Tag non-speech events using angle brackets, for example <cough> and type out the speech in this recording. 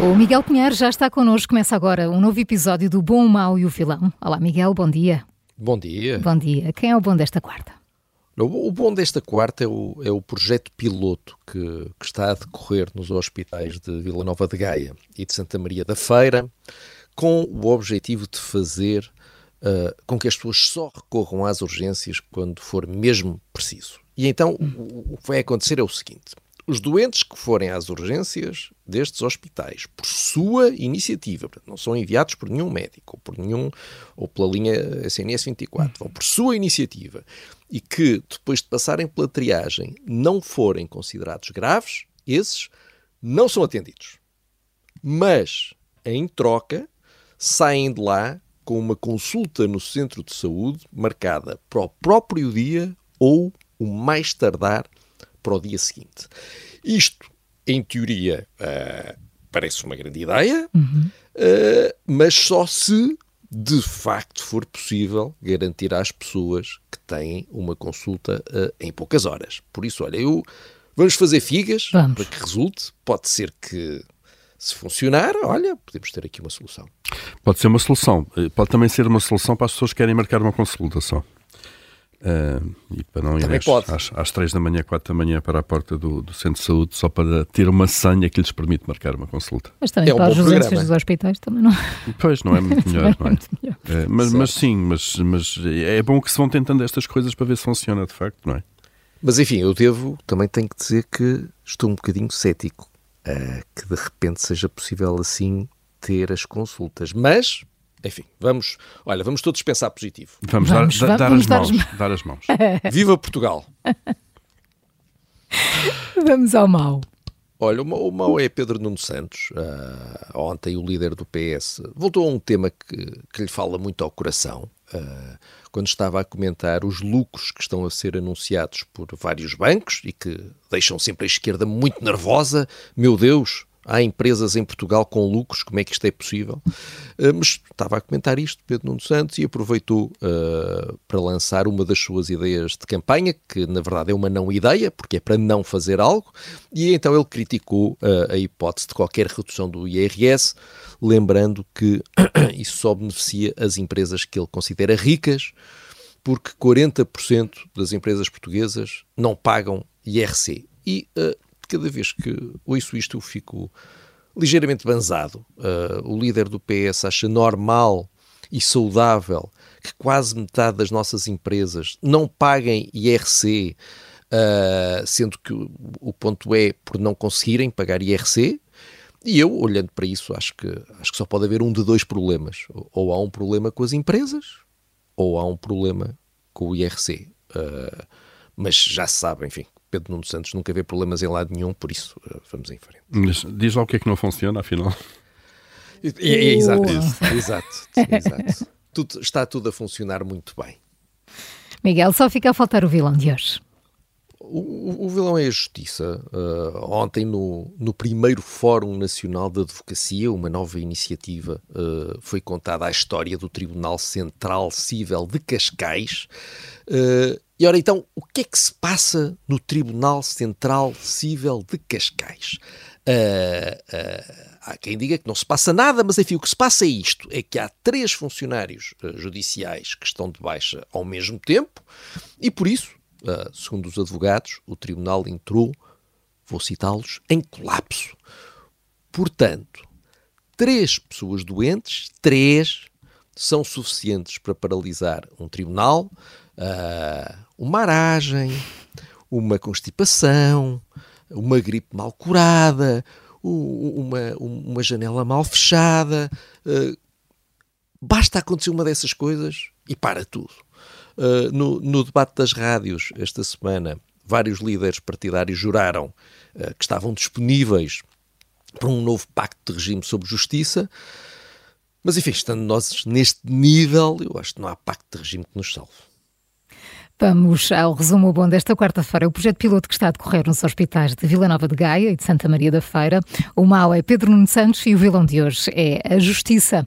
O Miguel Pinheiro já está connosco. Começa agora um novo episódio do Bom, o Mau e o Vilão. Olá, Miguel, bom dia. Bom dia. Bom dia. Quem é o bom desta quarta? O bom desta quarta é o, é o projeto piloto que, que, está a decorrer nos hospitais de Vila Nova de Gaia e de Santa Maria da Feira, com o objetivo de fazer uh, com que as pessoas só recorram às urgências quando for mesmo preciso. E então o, o que vai acontecer é o seguinte: os doentes que forem às urgências destes hospitais por sua iniciativa, não são enviados por nenhum médico ou por nenhum ou pela linha SNS 24, vão por sua iniciativa e que depois de passarem pela triagem não forem considerados graves, esses não são atendidos. Mas em troca saem de lá com uma consulta no centro de saúde marcada para o próprio dia ou o mais tardar para o dia seguinte. Isto, em teoria, uh, parece uma grande ideia, uhum. uh, mas só se de facto for possível garantir às pessoas que têm uma consulta uh, em poucas horas. Por isso, olha, eu vamos fazer figas vamos. para que resulte. Pode ser que se funcionar, olha, podemos ter aqui uma solução. Pode ser uma solução. Pode também ser uma solução para as pessoas que querem marcar uma consulta só. Uh, e para não ir às, às, às 3 da manhã, 4 da manhã para a porta do, do, centro de saúde só para ter uma senha que lhes permite marcar uma consulta. Mas também é para um as urgências dos hospitais também não. Pois, não é muito <laughs> melhor, não é? Muito melhor. é mas, mas, sim, mas, mas é bom que se vão tentando estas coisas para ver se funciona de facto, não é? Mas enfim, eu devo, também tenho que dizer que estou um bocadinho cético uh, que de repente seja possível assim ter as consultas. Mas enfim, vamos, olha, vamos todos pensar positivo. Vamos, vamos dar, dar, vamos as dar, mãos, dar as mãos. Viva Portugal! <laughs> vamos ao mal. Olha, o mau é Pedro Nuno Santos. Uh, ontem o líder do PS voltou a um tema que, que lhe fala muito ao coração. Uh, quando estava a comentar os lucros que estão a ser anunciados por vários bancos e que deixam sempre a esquerda muito nervosa. Meu Deus, há empresas em Portugal com lucros, como é que isto é possível? Uh, mas estava a comentar isto, Pedro Nuno Santos, e aproveitou uh, para lançar uma das suas ideias de campanha, que na verdade é uma não ideia, porque é para não fazer algo, e então ele criticou uh, a hipótese de qualquer redução do IRS, lembrando que <coughs> isso só beneficia as empresas que ele considera ricas, porque 40% das empresas portuguesas não pagam IRC. E cada vez que ouço isto eu fico ligeiramente banzado. Uh, o líder do PS acha normal e saudável que quase metade das nossas empresas não paguem IRC, uh, sendo que o, ponto é por não conseguirem pagar IRC. E eu, olhando para isso, acho que, acho que só pode haver um de dois problemas. Ou há um problema com as empresas, ou há um problema com o IRC. Uh, mas já se sabe, enfim, Pedro Nuno Santos nunca vê problemas em lado nenhum, por isso uh, vamos em frente. Mas diz lá o que é que não funciona, afinal. É, é, exato, exato, exato. <laughs> Tudo, está tudo a funcionar muito bem. Miguel, só fica a faltar o vilão de hoje. O, o vilão é a justiça. Uh, ontem, no, no primeiro Fórum Nacional de Advocacia, uma nova iniciativa, uh, foi contada a história do Tribunal Central Cível de Cascais. Uh, e ora então, o que é que se passa no Tribunal Central Cível de Cascais? há quem diga que não se passa nada, mas enfim, o que se passa é isto: é que há três funcionários judiciais que estão de baixa ao mesmo tempo, e por isso uh, segundo os advogados, o tribunal entrou, vou citá-los, em colapso. Portanto, três pessoas doentes, três, são suficientes para paralisar um tribunal, uh, uma aragem, uma constipação, uma gripe mal curada, uma, uma janela mal fechada. Uh, basta acontecer uma dessas coisas e para tudo. Uh, no, no debate das rádios esta semana, vários líderes partidários juraram uh, que estavam disponíveis para um novo pacto de regime sobre justiça. Mas enfim, estando nós neste nível, eu acho que não há pacto de regime que nos salve. Vamos ao resumo bom desta quarta-feira. O projeto piloto que está a decorrer nos hospitais de Vila Nova de Gaia e de Santa Maria da Feira. O mal é Pedro Nuno Santos e o vilão de hoje é a Justiça.